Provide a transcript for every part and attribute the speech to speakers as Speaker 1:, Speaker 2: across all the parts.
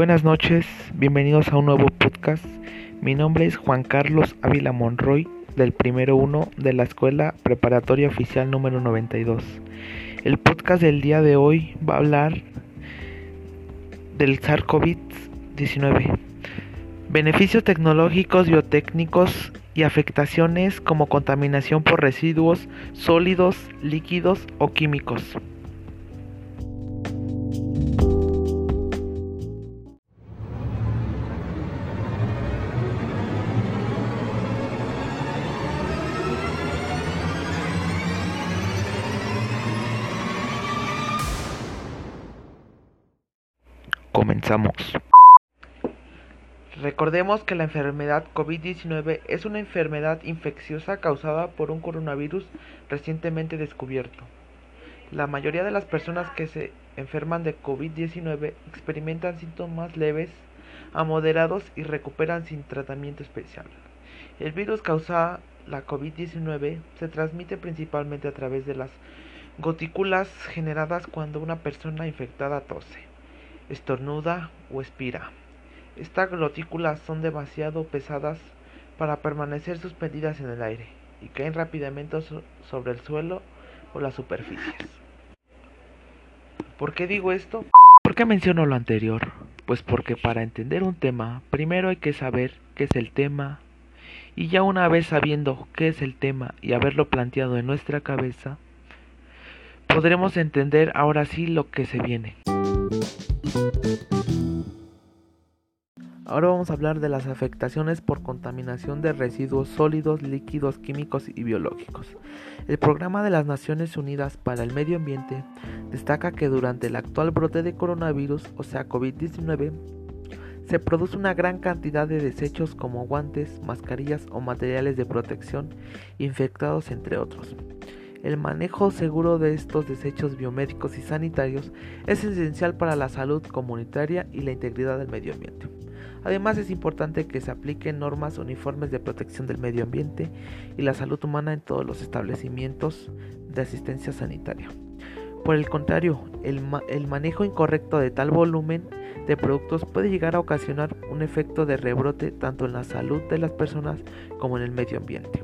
Speaker 1: Buenas noches, bienvenidos a un nuevo podcast. Mi nombre es Juan Carlos Ávila Monroy, del primero 1 de la Escuela Preparatoria Oficial número 92. El podcast del día de hoy va a hablar del SARS-CoV-19, beneficios tecnológicos, biotécnicos y afectaciones como contaminación por residuos sólidos, líquidos o químicos. Comenzamos. Recordemos que la enfermedad COVID-19 es una enfermedad infecciosa causada por un coronavirus recientemente descubierto. La mayoría de las personas que se enferman de COVID-19 experimentan síntomas leves a moderados y recuperan sin tratamiento especial. El virus causa la COVID-19 se transmite principalmente a través de las gotículas generadas cuando una persona infectada tose estornuda o expira. Estas gotículas son demasiado pesadas para permanecer suspendidas en el aire y caen rápidamente sobre el suelo o las superficies. ¿Por qué digo esto? ¿Por qué menciono lo anterior? Pues porque para entender un tema, primero hay que saber qué es el tema y ya una vez sabiendo qué es el tema y haberlo planteado en nuestra cabeza, podremos entender ahora sí lo que se viene. Ahora vamos a hablar de las afectaciones por contaminación de residuos sólidos, líquidos, químicos y biológicos. El Programa de las Naciones Unidas para el Medio Ambiente destaca que durante el actual brote de coronavirus, o sea COVID-19, se produce una gran cantidad de desechos como guantes, mascarillas o materiales de protección infectados entre otros. El manejo seguro de estos desechos biomédicos y sanitarios es esencial para la salud comunitaria y la integridad del medio ambiente. Además es importante que se apliquen normas uniformes de protección del medio ambiente y la salud humana en todos los establecimientos de asistencia sanitaria. Por el contrario, el, manejo incorrecto de tal volumen de productos puede llegar a ocasionar un efecto de rebrote tanto en la salud de las personas como en el medio ambiente.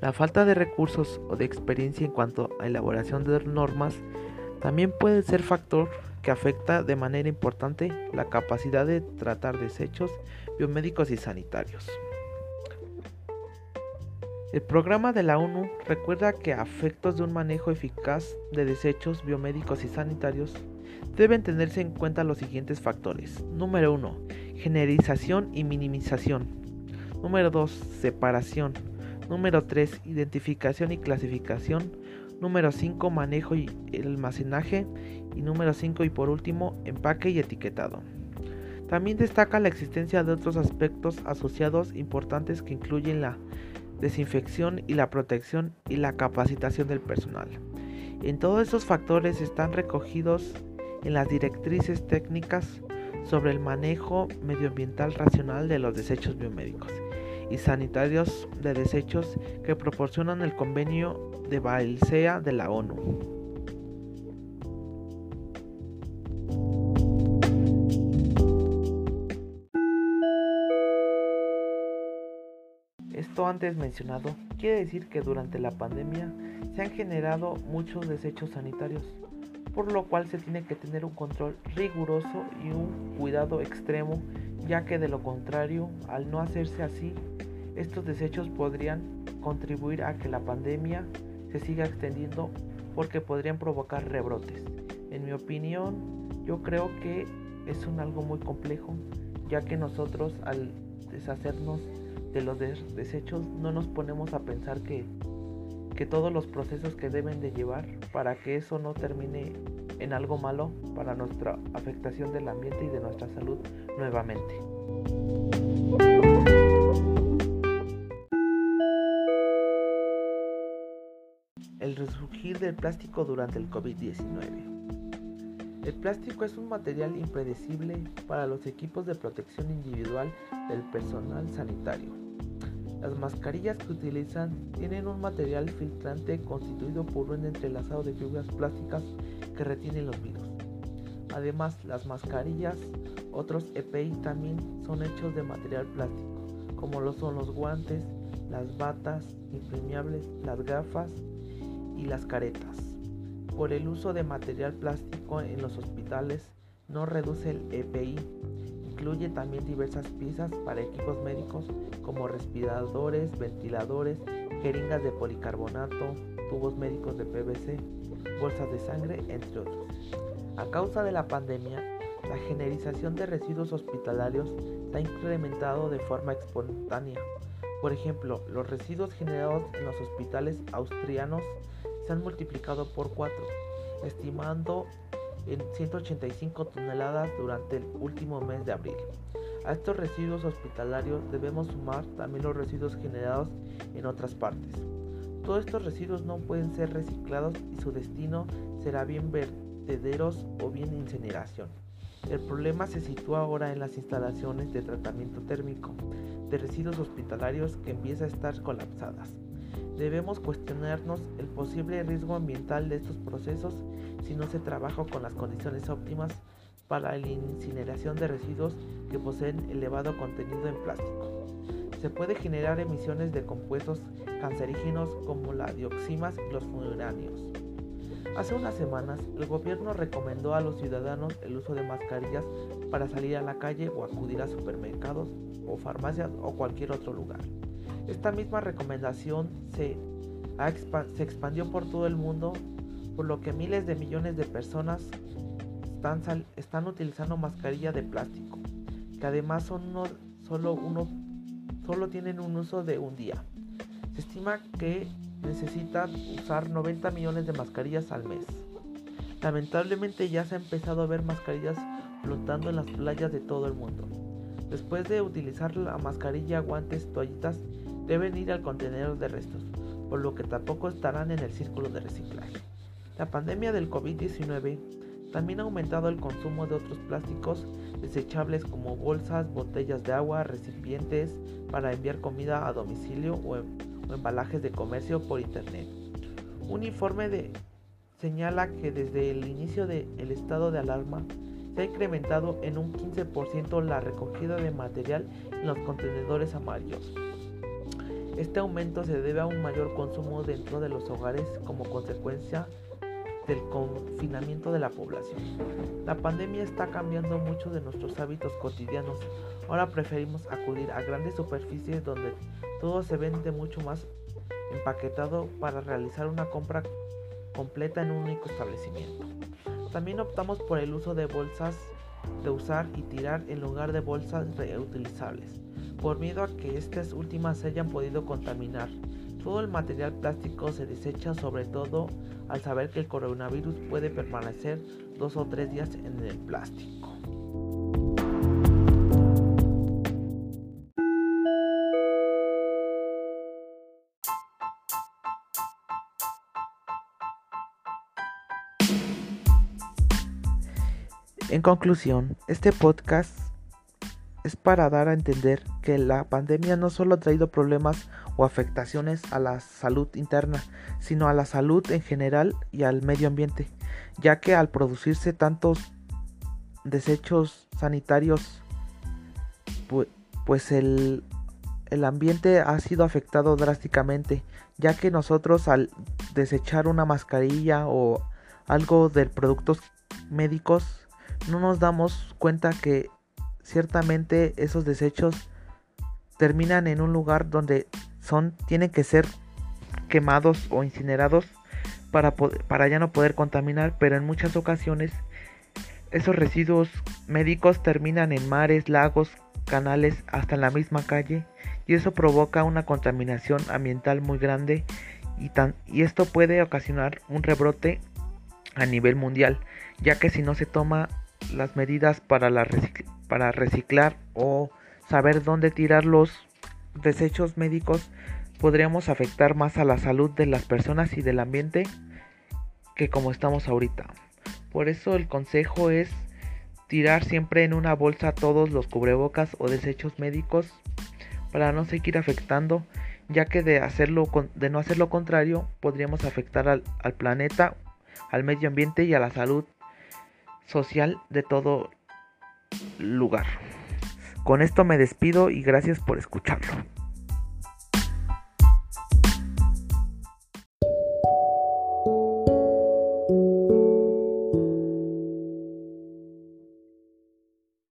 Speaker 1: La falta de recursos o de experiencia en cuanto a elaboración de normas también puede ser factor que afecta de manera importante la capacidad de tratar desechos biomédicos y sanitarios. El programa de la ONU recuerda que a efectos de un manejo eficaz de desechos biomédicos y sanitarios deben tenerse en cuenta los siguientes factores. Número 1. Generalización y minimización. Número 2. Separación. Número 3. Identificación y clasificación. Número 5. Manejo y almacenaje. Y número 5 y por último, empaque y etiquetado. También destaca la existencia de otros aspectos asociados importantes que incluyen la desinfección y la protección y la capacitación del personal. En todos estos factores están recogidos en las directrices técnicas sobre el manejo medioambiental racional de los desechos biomédicos y sanitarios de desechos que proporcionan el convenio de Balsea de la ONU. Esto antes mencionado quiere decir que durante la pandemia se han generado muchos desechos sanitarios, por lo cual se tiene que tener un control riguroso y un cuidado extremo, ya que de lo contrario, al no hacerse así, estos desechos podrían contribuir a que la pandemia se siga extendiendo porque podrían provocar rebrotes. En mi opinión, yo creo que es un algo muy complejo, ya que nosotros al deshacernos de los desechos no nos ponemos a pensar que, que todos los procesos que deben de llevar para que eso no termine en algo malo para nuestra afectación del ambiente y de nuestra salud nuevamente. Resurgir del plástico durante el COVID-19. El plástico es un material impredecible para los equipos de protección individual del personal sanitario. Las mascarillas que utilizan tienen un material filtrante constituido por un entrelazado de fibras plásticas que retienen los virus. Además, las mascarillas Otros EPI también son hechos de material plástico, como lo son los guantes, las batas impermeables, las gafas y las caretas. Por el uso de material plástico en los hospitales no reduce el EPI, incluye también diversas piezas para equipos médicos como respiradores, ventiladores, jeringas de policarbonato, tubos médicos de PVC, bolsas de sangre, entre otros. A causa de la pandemia, la generización de residuos hospitalarios se ha incrementado de forma espontánea. Por ejemplo, los residuos generados en los hospitales austrianos se han multiplicado por 4, estimando en 185 toneladas durante el último mes de abril. A estos residuos hospitalarios debemos sumar también los residuos generados en otras partes. Todos estos residuos no pueden ser reciclados y su destino será bien vertederos o bien incineración. El problema se sitúa ahora en las instalaciones de tratamiento térmico de residuos hospitalarios que empieza a estar colapsadas. Debemos cuestionarnos el posible riesgo ambiental de estos procesos si no se trabaja con las condiciones óptimas para la incineración de residuos que poseen elevado contenido en plástico. Se puede generar emisiones de compuestos cancerígenos como la dioxinas y los furanios. Hace unas semanas, el gobierno recomendó a los ciudadanos el uso de mascarillas para salir a la calle o acudir a supermercados o farmacias o cualquier otro lugar. Esta misma recomendación se, se expandió por todo el mundo, por lo que miles de millones de personas están, están utilizando mascarilla de plástico, que además son solo, uno, solo tienen un uso de un día. Se estima que necesitan usar 90 millones de mascarillas al mes. Lamentablemente ya se ha empezado a ver mascarillas flotando en las playas de todo el mundo. Después de utilizar la mascarilla, guantes, toallitas, deben ir al contenedor de restos, por lo que tampoco estarán en el círculo de reciclaje. La pandemia del COVID-19 también ha aumentado el consumo de otros plásticos desechables como bolsas, botellas de agua, recipientes para enviar comida a domicilio o, embalajes de comercio por internet. Un informe de, señala que desde el inicio del estado de alarma se ha incrementado en un 15% la recogida de material en los contenedores amarillos. Este aumento se debe a un mayor consumo dentro de los hogares como consecuencia del confinamiento de la población. La pandemia está cambiando mucho de nuestros hábitos cotidianos. Ahora preferimos acudir a grandes superficies donde todo se vende mucho más empaquetado para realizar una compra completa en un único establecimiento. También optamos por el uso de bolsas de usar y tirar en lugar de bolsas reutilizables, por miedo a que estas últimas se hayan podido contaminar. Todo el material plástico se desecha sobre todo al saber que el coronavirus puede permanecer dos o tres días en el plástico. En conclusión, este podcast es para dar a entender que la pandemia no solo ha traído problemas o afectaciones a la salud interna, sino a la salud en general y al medio ambiente, ya que al producirse tantos desechos sanitarios, pues el, el ambiente ha sido afectado drásticamente, ya que nosotros al desechar una mascarilla o algo de productos médicos no nos damos cuenta que ciertamente esos desechos terminan en un lugar donde son tienen que ser quemados o incinerados para, para ya no poder contaminar, pero en muchas ocasiones esos residuos médicos terminan en mares, lagos, canales, hasta en la misma calle y eso provoca una contaminación ambiental muy grande y, tan, y esto puede ocasionar un rebrote a nivel mundial, ya que si no se toma las medidas para, la para reciclar o saber dónde tirar los desechos médicos, podríamos afectar más a la salud de las personas y del ambiente que como estamos ahorita. Por eso el consejo es tirar siempre en una bolsa todos los cubrebocas o desechos médicos para no seguir afectando, ya que de, hacerlo, de no hacer lo contrario podríamos afectar al, al planeta, al medio ambiente y a la salud social de todo lugar. Con esto me despido y gracias por escucharlo.